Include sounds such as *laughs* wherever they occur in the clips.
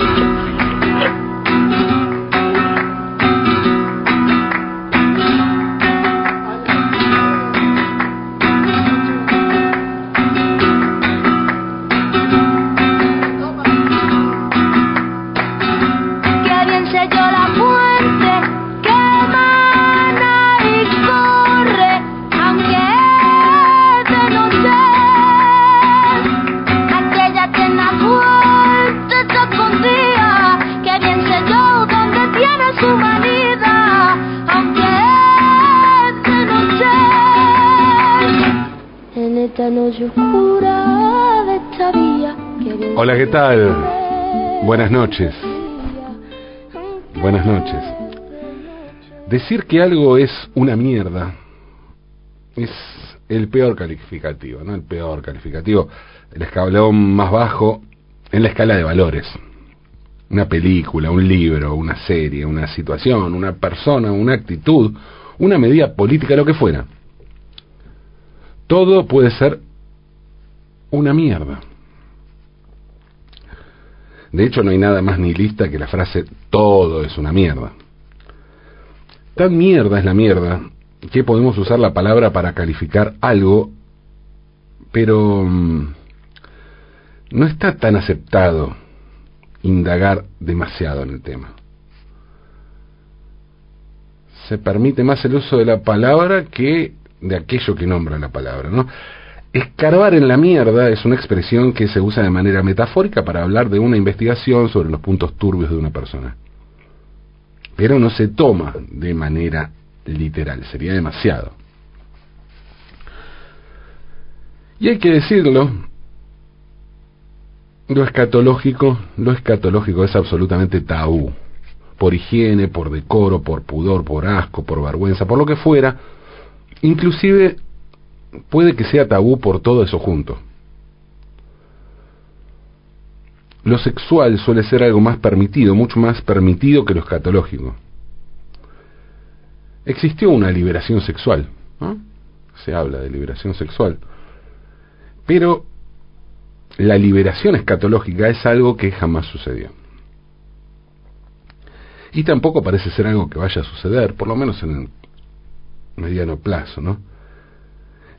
thank you Buenas noches. Buenas noches. Decir que algo es una mierda es el peor calificativo, ¿no? El peor calificativo, el escalón más bajo en la escala de valores. Una película, un libro, una serie, una situación, una persona, una actitud, una medida política, lo que fuera. Todo puede ser una mierda. De hecho, no hay nada más ni lista que la frase todo es una mierda. Tan mierda es la mierda que podemos usar la palabra para calificar algo, pero mm, no está tan aceptado indagar demasiado en el tema. Se permite más el uso de la palabra que de aquello que nombra la palabra, ¿no? Escarbar en la mierda es una expresión que se usa de manera metafórica para hablar de una investigación sobre los puntos turbios de una persona. Pero no se toma de manera literal, sería demasiado. Y hay que decirlo, lo escatológico, lo escatológico es absolutamente tabú. Por higiene, por decoro, por pudor, por asco, por vergüenza, por lo que fuera, inclusive puede que sea tabú por todo eso junto. Lo sexual suele ser algo más permitido, mucho más permitido que lo escatológico. Existió una liberación sexual, se habla de liberación sexual, pero la liberación escatológica es algo que jamás sucedió. Y tampoco parece ser algo que vaya a suceder, por lo menos en el mediano plazo, ¿no?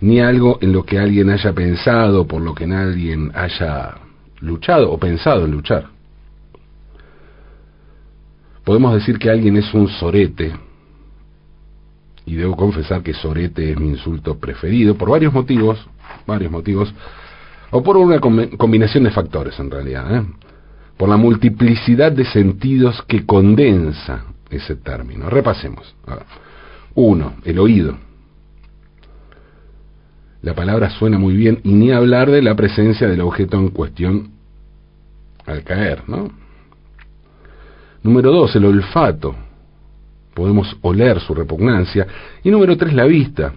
Ni algo en lo que alguien haya pensado, por lo que alguien haya luchado o pensado en luchar. Podemos decir que alguien es un sorete, y debo confesar que sorete es mi insulto preferido, por varios motivos, varios motivos, o por una combinación de factores en realidad, ¿eh? por la multiplicidad de sentidos que condensa ese término. Repasemos. Uno, el oído la palabra suena muy bien y ni hablar de la presencia del objeto en cuestión al caer, ¿no? Número dos, el olfato. Podemos oler su repugnancia. Y número tres, la vista.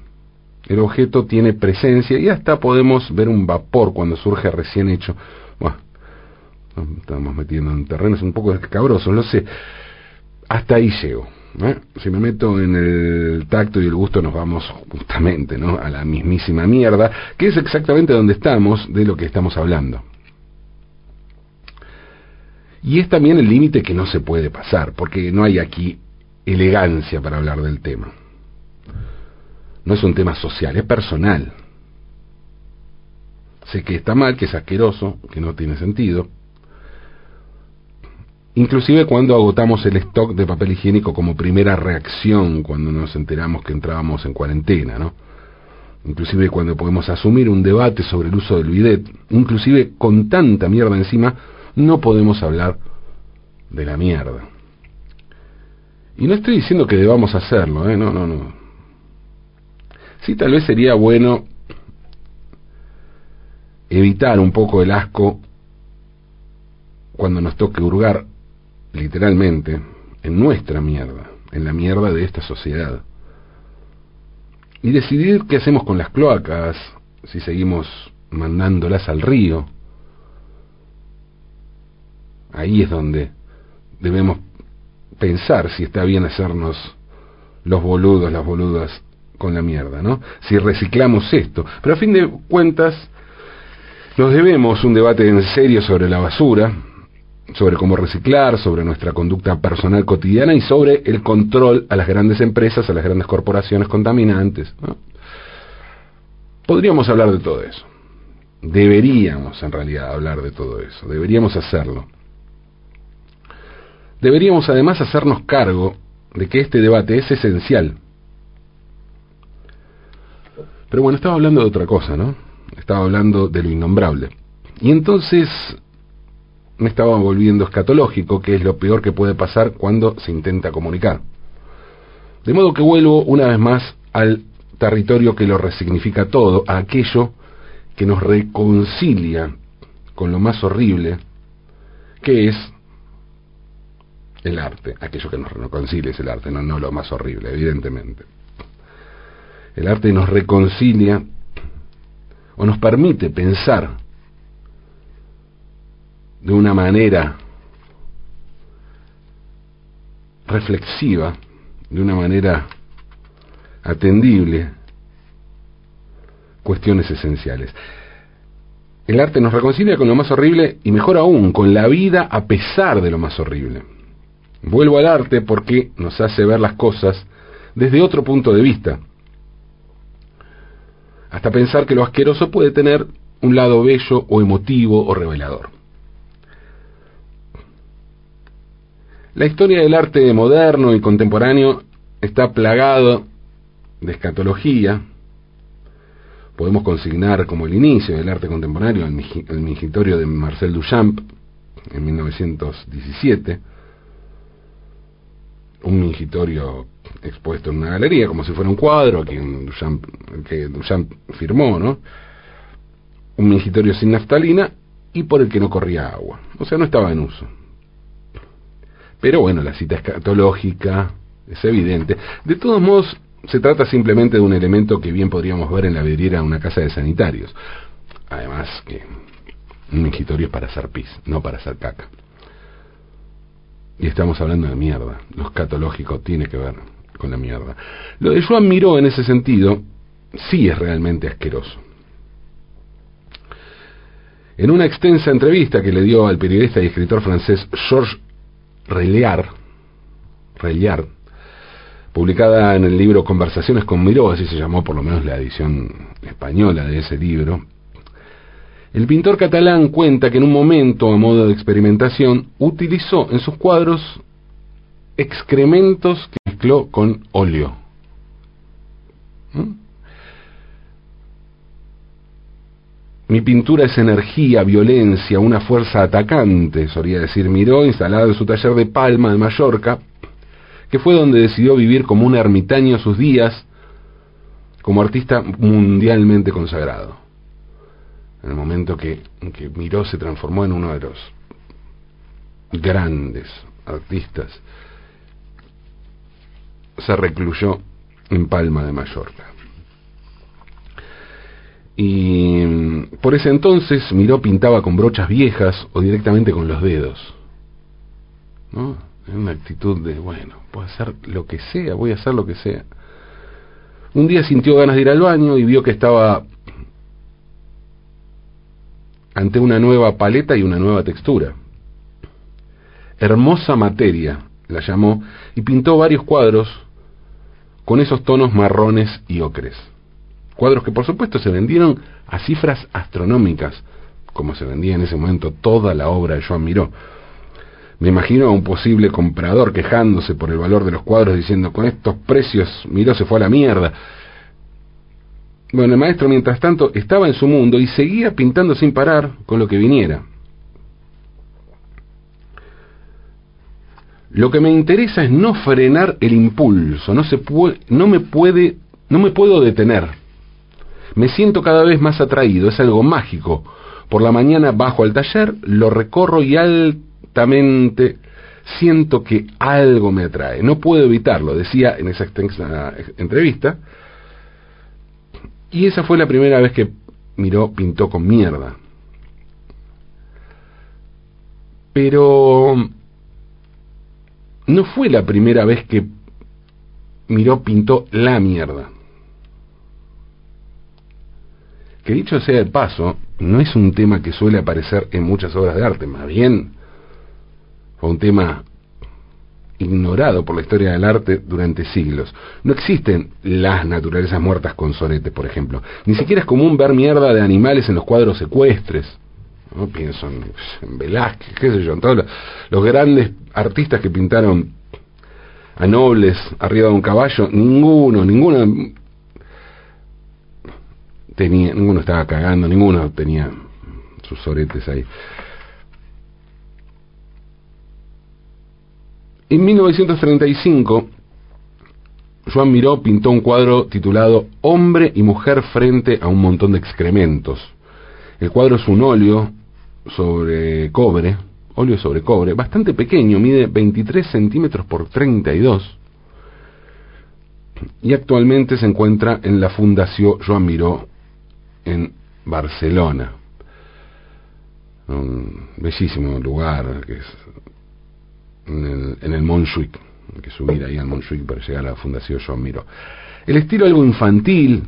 El objeto tiene presencia y hasta podemos ver un vapor cuando surge recién hecho. Bueno, estamos metiendo en terrenos un poco escabrosos, lo sé. Hasta ahí llego. Si me meto en el tacto y el gusto nos vamos justamente a la mismísima mierda, que es exactamente donde estamos de lo que estamos hablando. Y es también el límite que no se puede pasar, porque no hay aquí elegancia para hablar del tema. No es un tema social, es personal. Sé que está mal, que es asqueroso, que no tiene sentido, Inclusive cuando agotamos el stock de papel higiénico como primera reacción cuando nos enteramos que entrábamos en cuarentena, ¿no? Inclusive cuando podemos asumir un debate sobre el uso del bidet, inclusive con tanta mierda encima, no podemos hablar de la mierda. Y no estoy diciendo que debamos hacerlo, ¿eh? No, no, no. Sí, tal vez sería bueno evitar un poco el asco cuando nos toque hurgar literalmente, en nuestra mierda, en la mierda de esta sociedad. Y decidir qué hacemos con las cloacas, si seguimos mandándolas al río. Ahí es donde debemos pensar si está bien hacernos los boludos, las boludas con la mierda, ¿no? Si reciclamos esto. Pero a fin de cuentas, nos debemos un debate en serio sobre la basura, sobre cómo reciclar, sobre nuestra conducta personal cotidiana y sobre el control a las grandes empresas, a las grandes corporaciones contaminantes. Podríamos hablar de todo eso. Deberíamos en realidad hablar de todo eso. Deberíamos hacerlo. Deberíamos además hacernos cargo de que este debate es esencial. Pero bueno, estaba hablando de otra cosa, ¿no? Estaba hablando de lo innombrable. Y entonces me estaba volviendo escatológico, que es lo peor que puede pasar cuando se intenta comunicar. De modo que vuelvo una vez más al territorio que lo resignifica todo, a aquello que nos reconcilia con lo más horrible, que es el arte. Aquello que nos reconcilia es el arte, no, no lo más horrible, evidentemente. El arte nos reconcilia o nos permite pensar de una manera reflexiva, de una manera atendible, cuestiones esenciales. El arte nos reconcilia con lo más horrible y mejor aún, con la vida a pesar de lo más horrible. Vuelvo al arte porque nos hace ver las cosas desde otro punto de vista. Hasta pensar que lo asqueroso puede tener un lado bello o emotivo o revelador. La historia del arte moderno y contemporáneo está plagado de escatología. Podemos consignar como el inicio del arte contemporáneo el, mingitorio de Marcel Duchamp en 1917, un mingitorio expuesto en una galería como si fuera un cuadro que Duchamp, que Duchamp firmó, ¿no? Un mingitorio sin naftalina y por el que no corría agua, o sea, no estaba en uso. Pero bueno, la cita escatológica es evidente. De todos modos, se trata simplemente de un elemento que bien podríamos ver en la vidriera de una casa de sanitarios. Además que un mingitorio es para hacer pis, no para hacer caca. Y estamos hablando de mierda. Lo escatológico tiene que ver con la mierda. Lo de Joan Miró en ese sentido sí es realmente asqueroso. En una extensa entrevista que le dio al periodista y escritor francés Georges Reliar, publicada en el libro Conversaciones con Miró, así se llamó por lo menos la edición española de ese libro, el pintor catalán cuenta que en un momento, a modo de experimentación, utilizó en sus cuadros excrementos que mezcló con óleo. ¿Mm? Mi pintura es energía, violencia, una fuerza atacante, solía decir Miró, instalado en su taller de Palma de Mallorca, que fue donde decidió vivir como un ermitaño sus días, como artista mundialmente consagrado. En el momento que, que Miró se transformó en uno de los grandes artistas, se recluyó en Palma de Mallorca. Y mm, por ese entonces Miró pintaba con brochas viejas o directamente con los dedos. ¿No? En una actitud de, bueno, puedo hacer lo que sea, voy a hacer lo que sea. Un día sintió ganas de ir al baño y vio que estaba ante una nueva paleta y una nueva textura. Hermosa materia, la llamó, y pintó varios cuadros con esos tonos marrones y ocres. Cuadros que por supuesto se vendieron a cifras astronómicas, como se vendía en ese momento toda la obra de Joan Miró. Me imagino a un posible comprador quejándose por el valor de los cuadros diciendo con estos precios Miró se fue a la mierda. Bueno, el maestro mientras tanto estaba en su mundo y seguía pintando sin parar con lo que viniera. Lo que me interesa es no frenar el impulso, no se puede, no me puede, no me puedo detener. Me siento cada vez más atraído, es algo mágico. Por la mañana bajo al taller, lo recorro y altamente siento que algo me atrae. No puedo evitarlo, decía en esa extensa entrevista. Y esa fue la primera vez que miró, pintó con mierda. Pero no fue la primera vez que miró, pintó la mierda. Que dicho sea de paso, no es un tema que suele aparecer en muchas obras de arte, más bien Fue un tema ignorado por la historia del arte durante siglos. No existen las naturalezas muertas con soretes, por ejemplo. Ni siquiera es común ver mierda de animales en los cuadros secuestres. No pienso en, Velázquez, qué sé yo, en todos los, grandes artistas que pintaron a nobles arriba de un caballo, ninguno, ninguno tenía, ninguno estaba cagando, ninguno tenía sus soretes ahí. En 1935, Joan Miró pintó un cuadro titulado Hombre y mujer frente a un montón de excrementos. El cuadro es un óleo sobre cobre, óleo sobre cobre, bastante pequeño, mide 23 centímetros por 32 y actualmente se encuentra en la Fundación Joan Miró en Barcelona. Un bellísimo lugar que es en el, en el Montjuic, hay que subir ahí al Montjuic para llegar a la Fundación Joan Miró. El estilo algo infantil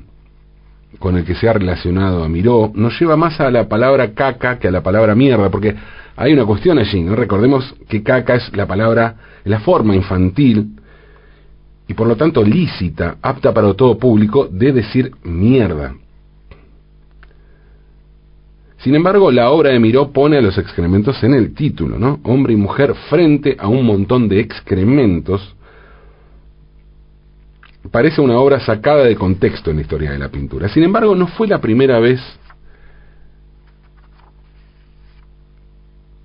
con el que se ha relacionado a Miró nos lleva más a la palabra caca que a la palabra mierda, porque hay una cuestión allí, ¿no? Recordemos que caca es la palabra, la forma infantil y por lo tanto lícita, apta para todo público, de decir mierda. Sin embargo, la obra de Miró pone a los excrementos en el título, ¿no? Hombre y mujer frente a un montón de excrementos. Parece una obra sacada de contexto en la historia de la pintura. Sin embargo, no fue la primera vez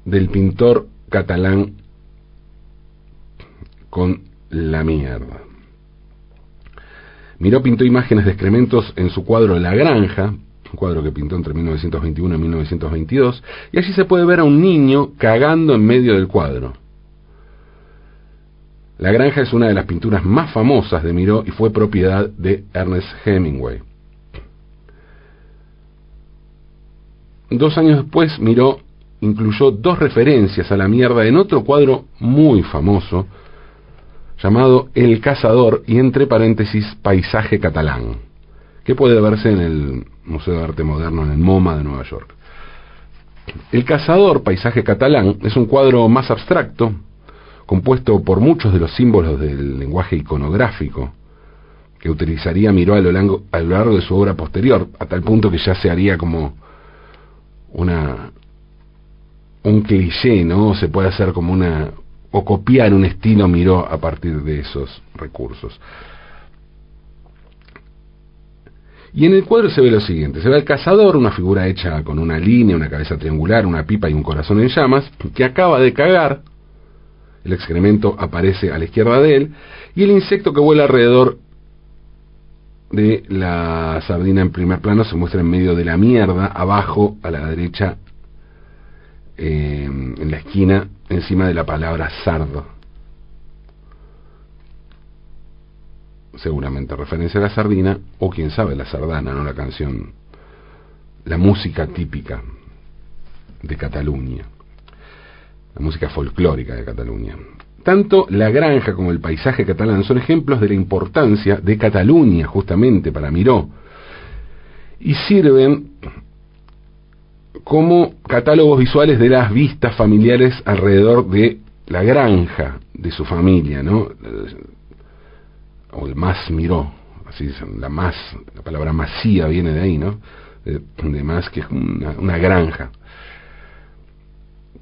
del pintor catalán con la mierda. Miró pintó imágenes de excrementos en su cuadro La Granja, un cuadro que pintó entre 1921 y 1922, y allí se puede ver a un niño cagando en medio del cuadro. La granja es una de las pinturas más famosas de Miró y fue propiedad de Ernest Hemingway. Dos años después, Miró incluyó dos referencias a la mierda en otro cuadro muy famoso llamado El Cazador y entre paréntesis Paisaje Catalán, que puede verse en el Museo de Arte Moderno en el MoMA de Nueva York. El cazador, paisaje catalán, es un cuadro más abstracto, compuesto por muchos de los símbolos del lenguaje iconográfico que utilizaría Miró a lo, largo, a lo largo de su obra posterior, a tal punto que ya se haría como una un cliché, ¿no? Se puede hacer como una o copiar un estilo Miró a partir de esos recursos. Y en el cuadro se ve lo siguiente, se ve al cazador, una figura hecha con una línea, una cabeza triangular, una pipa y un corazón en llamas, que acaba de cagar, el excremento aparece a la izquierda de él, y el insecto que vuela alrededor de la sardina en primer plano se muestra en medio de la mierda, abajo a la derecha, eh, en la esquina, encima de la palabra sardo. Seguramente referencia a la sardina, o quién sabe, la sardana, no la canción, la música típica de Cataluña, la música folclórica de Cataluña. Tanto la granja como el paisaje catalán son ejemplos de la importancia de Cataluña, justamente para Miró, y sirven como catálogos visuales de las vistas familiares alrededor de la granja de su familia, ¿no? O el más miró, así la más, la palabra masía viene de ahí, ¿no? De, más que es una, granja.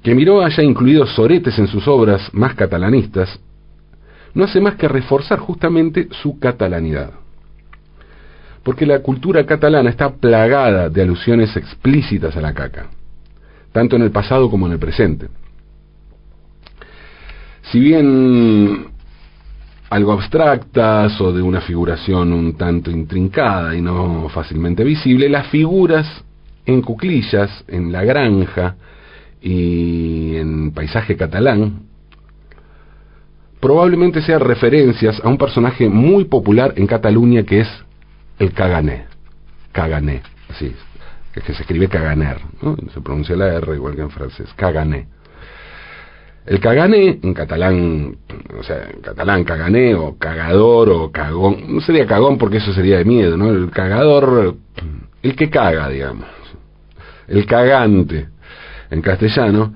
Que Miró haya incluido soretes en sus obras más catalanistas no hace más que reforzar justamente su catalanidad. Porque la cultura catalana está plagada de alusiones explícitas a la caca, tanto en el pasado como en el presente. Si bien algo abstractas o de una figuración un tanto intrincada y no fácilmente visible, las figuras en cuclillas, en la granja y en paisaje catalán, probablemente sean referencias a un personaje muy popular en Cataluña que es el Cagané. Cagané, así que se escribe Caganer, se pronuncia la R igual que en francés, Cagané el cagané, en catalán, o sea, en catalán cagané o cagador o cagón, no sería cagón porque eso sería de miedo, ¿no? El cagador, el que caga, digamos, el cagante, en castellano,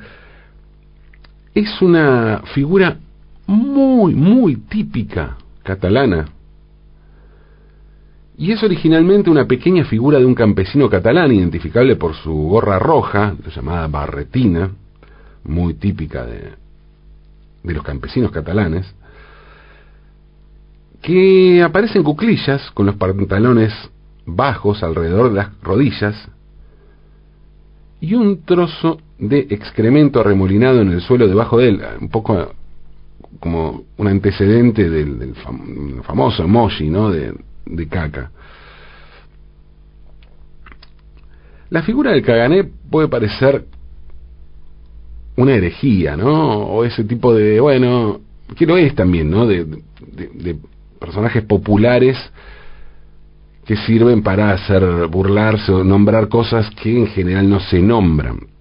es una figura muy, muy típica catalana. Y es originalmente una pequeña figura de un campesino catalán identificable por su gorra roja, llamada barretina, muy típica de, de los campesinos catalanes, que aparece en cuclillas con los pantalones bajos alrededor de las rodillas y un trozo de excremento arremolinado en el suelo debajo de él, un poco como un antecedente del, famoso emoji, ¿no? De, de caca. La figura del cagané puede parecer una herejía, ¿no? O ese tipo de, bueno, que lo es también, ¿no? De, de, personajes populares que sirven para hacer burlarse o nombrar cosas que en general no se nombran.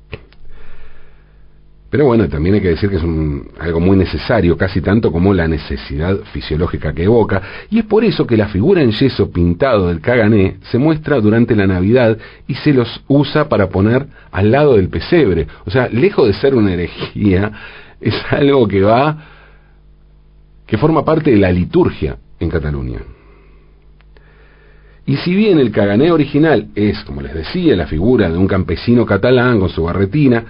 Pero bueno, también hay que decir que es un, algo muy necesario, casi tanto como la necesidad fisiológica que evoca, y es por eso que la figura en yeso pintado del Cagané se muestra durante la Navidad y se los usa para poner al lado del pesebre. O sea, lejos de ser una herejía, *laughs* es algo que va, que forma parte de la liturgia en Cataluña. Y si bien el Cagané original es, como les decía, la figura de un campesino catalán con su barretina,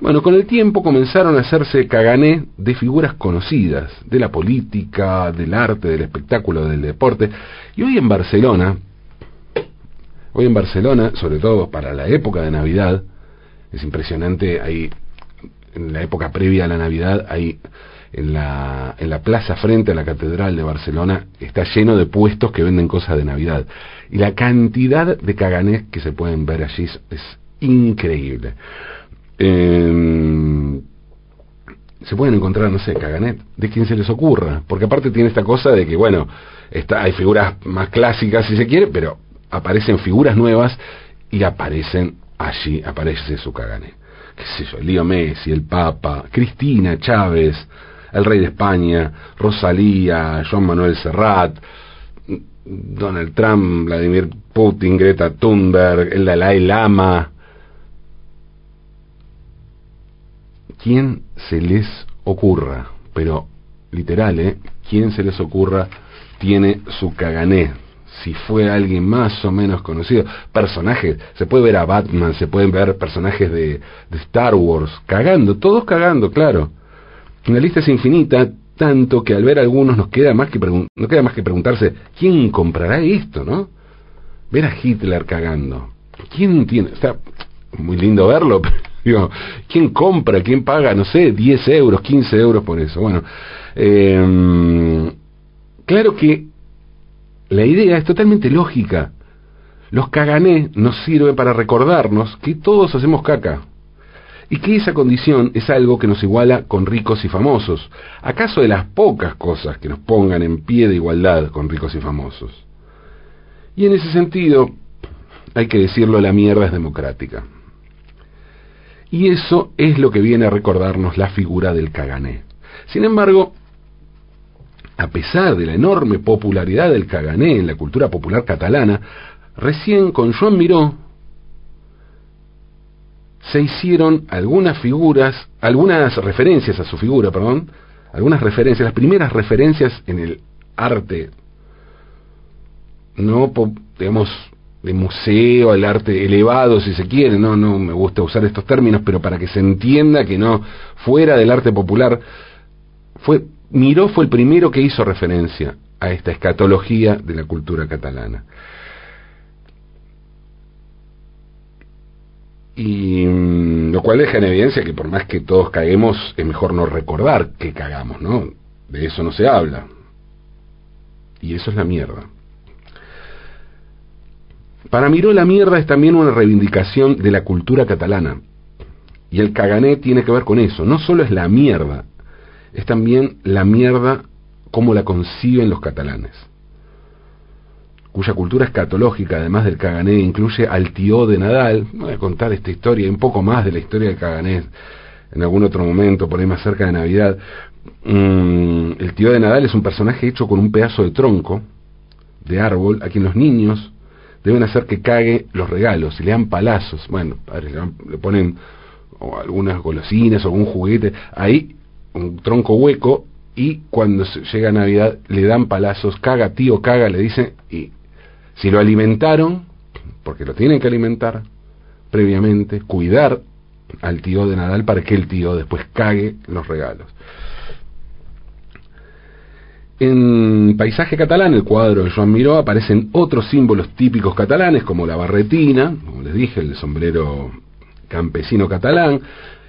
bueno, con el tiempo comenzaron a hacerse cagané de figuras conocidas, de la política, del arte, del espectáculo, del deporte. Y hoy en Barcelona, hoy en Barcelona, sobre todo para la época de Navidad, es impresionante, hay, en la época previa a la Navidad, hay en la, en la plaza frente a la Catedral de Barcelona, está lleno de puestos que venden cosas de Navidad. Y la cantidad de caganés que se pueden ver allí es increíble. Eh, se pueden encontrar, no sé, caganet, de quien se les ocurra, porque aparte tiene esta cosa de que, bueno, está, hay figuras más clásicas si se quiere, pero aparecen figuras nuevas y aparecen allí, aparece su caganet. Qué sé yo, Lío Messi, el Papa, Cristina Chávez, el rey de España, Rosalía, Joan Manuel Serrat, Donald Trump, Vladimir Putin, Greta Thunberg, el Dalai Lama, quien se les ocurra, pero literal, ¿eh? Quien se les ocurra tiene su cagané. Si fue alguien más o menos conocido, personajes, se puede ver a Batman, se pueden ver personajes de, Star Wars, cagando, todos cagando, claro. La lista es infinita, tanto que al ver algunos nos queda más que queda más que preguntarse quién comprará esto, ¿no? Ver a Hitler cagando. ¿Quién tiene? Está muy lindo verlo, ¿quién compra? ¿Quién paga? No sé, 10 euros, 15 euros por eso. Bueno, eh, claro que la idea es totalmente lógica. Los cagané nos sirven para recordarnos que todos hacemos caca y que esa condición es algo que nos iguala con ricos y famosos. ¿Acaso de las pocas cosas que nos pongan en pie de igualdad con ricos y famosos? Y en ese sentido, hay que decirlo, la mierda es democrática. Y eso es lo que viene a recordarnos la figura del Cagané. Sin embargo, a pesar de la enorme popularidad del Cagané en la cultura popular catalana, recién con Joan Miró se hicieron algunas figuras, algunas referencias a su figura, perdón, algunas referencias, las primeras referencias en el arte, no, digamos, de museo, el arte elevado, si se quiere, no, no me gusta usar estos términos, pero para que se entienda que no fuera del arte popular, fue Miró fue el primero que hizo referencia a esta escatología de la cultura catalana. Y mm, lo cual deja en evidencia que por más que todos caguemos, es mejor no recordar que cagamos, ¿no? De eso no se habla. Y eso es la mierda. Para Miró la mierda es también una reivindicación de la cultura catalana. Y el cagané tiene que ver con eso. No solo es la mierda, es también la mierda como la conciben los catalanes. Cuya cultura escatológica, además del cagané, incluye al tío de Nadal. Voy a contar esta historia y un poco más de la historia del cagané en algún otro momento, por ahí más cerca de Navidad. Mm, el tío de Nadal es un personaje hecho con un pedazo de tronco de árbol a quien los niños deben hacer que cague los regalos y le dan palazos. Bueno, le, ponen o algunas golosinas o algún juguete, ahí un tronco hueco y cuando llega Navidad le dan palazos, caga tío, caga, le dicen, y si lo alimentaron, porque lo tienen que alimentar previamente, cuidar al tío de Nadal para que el tío después cague los regalos. En Paisaje Catalán, el cuadro de Joan Miró, aparecen otros símbolos típicos catalanes, como la barretina, como les dije, el sombrero campesino catalán,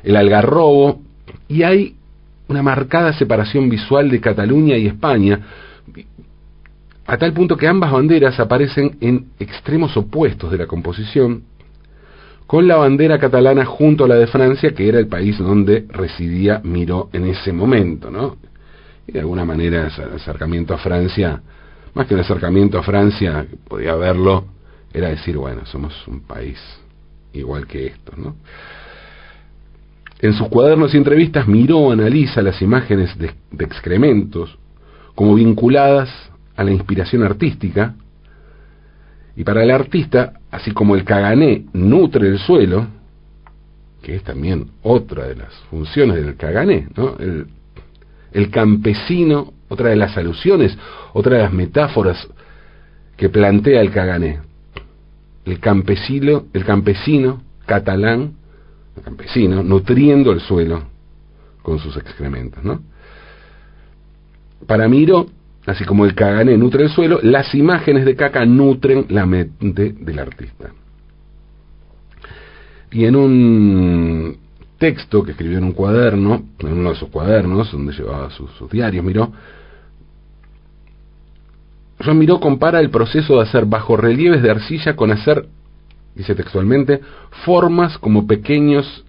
el algarrobo, y hay una marcada separación visual de Cataluña y España, a tal punto que ambas banderas aparecen en extremos opuestos de la composición, con la bandera catalana junto a la de Francia, que era el país donde residía Miró en ese momento, ¿no? Y de alguna manera ese acercamiento a Francia, más que un acercamiento a Francia, podía verlo, era decir, bueno, somos un país igual que estos, ¿no? En sus cuadernos y entrevistas Miró analiza las imágenes de, excrementos como vinculadas a la inspiración artística, y para el artista, así como el cagané nutre el suelo, que es también otra de las funciones del cagané, ¿no? El el campesino, otra de las alusiones, otra de las metáforas que plantea el Cagané. El campesino, el campesino catalán, el campesino, nutriendo el suelo con sus excrementos, ¿no? Para Miro, así como el Cagané nutre el suelo, las imágenes de caca nutren la mente del artista. Y en un texto que escribió en un cuaderno, en uno de sus cuadernos, donde llevaba sus, diarios, miró, John Miró compara el proceso de hacer bajo relieves de arcilla con hacer, dice textualmente, formas como pequeños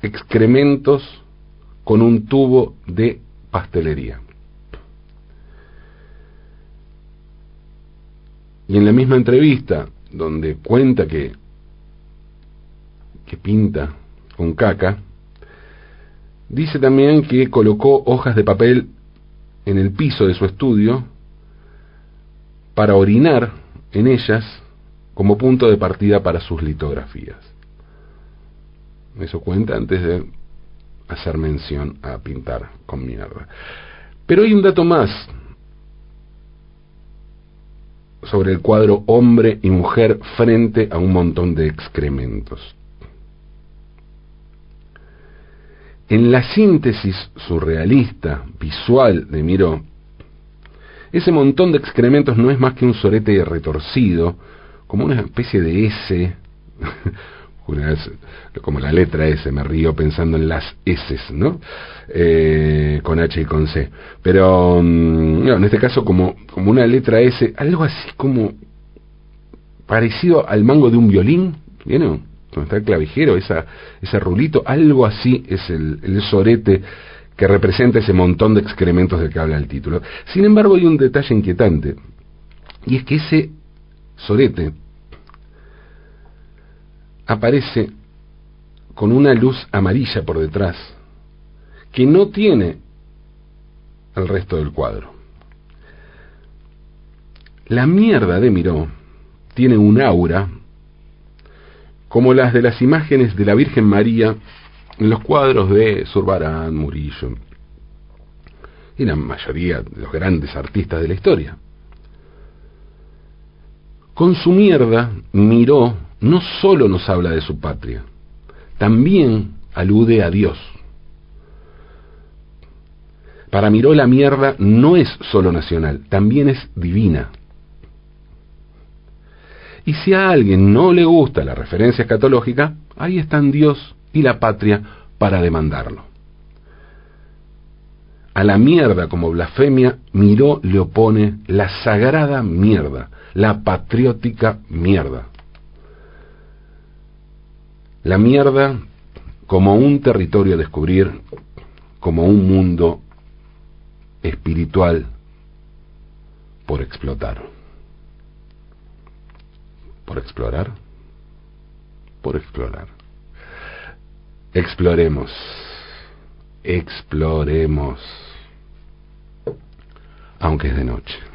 excrementos con un tubo de pastelería. Y en la misma entrevista, donde cuenta que, que pinta con caca, Dice también que colocó hojas de papel en el piso de su estudio para orinar en ellas como punto de partida para sus litografías. Eso cuenta antes de hacer mención a pintar con mierda. Pero hay un dato más sobre el cuadro hombre y mujer frente a un montón de excrementos. En la síntesis surrealista, visual de Miró, ese montón de excrementos no es más que un sorete retorcido, como una especie de S, *laughs* como la letra S, me río pensando en las S, ¿no? Eh, con H y con C. Pero mm, en este caso como, como una letra S, algo así como parecido al mango de un violín, ¿vieron? Donde está el clavijero, ese rulito, algo así es el, el sorete que representa ese montón de excrementos del que habla el título. Sin embargo, hay un detalle inquietante, y es que ese sorete aparece con una luz amarilla por detrás, que no tiene el resto del cuadro. La mierda de Miró tiene un aura como las de las imágenes de la Virgen María en los cuadros de Zurbarán, Murillo y la mayoría de los grandes artistas de la historia. Con su mierda, Miró no solo nos habla de su patria, también alude a Dios. Para Miró la mierda no es solo nacional, también es divina. Y si a alguien no le gusta la referencia escatológica, ahí están Dios y la patria para demandarlo. A la mierda como blasfemia, Miró le opone la sagrada mierda, la patriótica mierda. La mierda como un territorio a descubrir, como un mundo espiritual por explotar por explorar, por explorar. Exploremos, exploremos, aunque es de noche.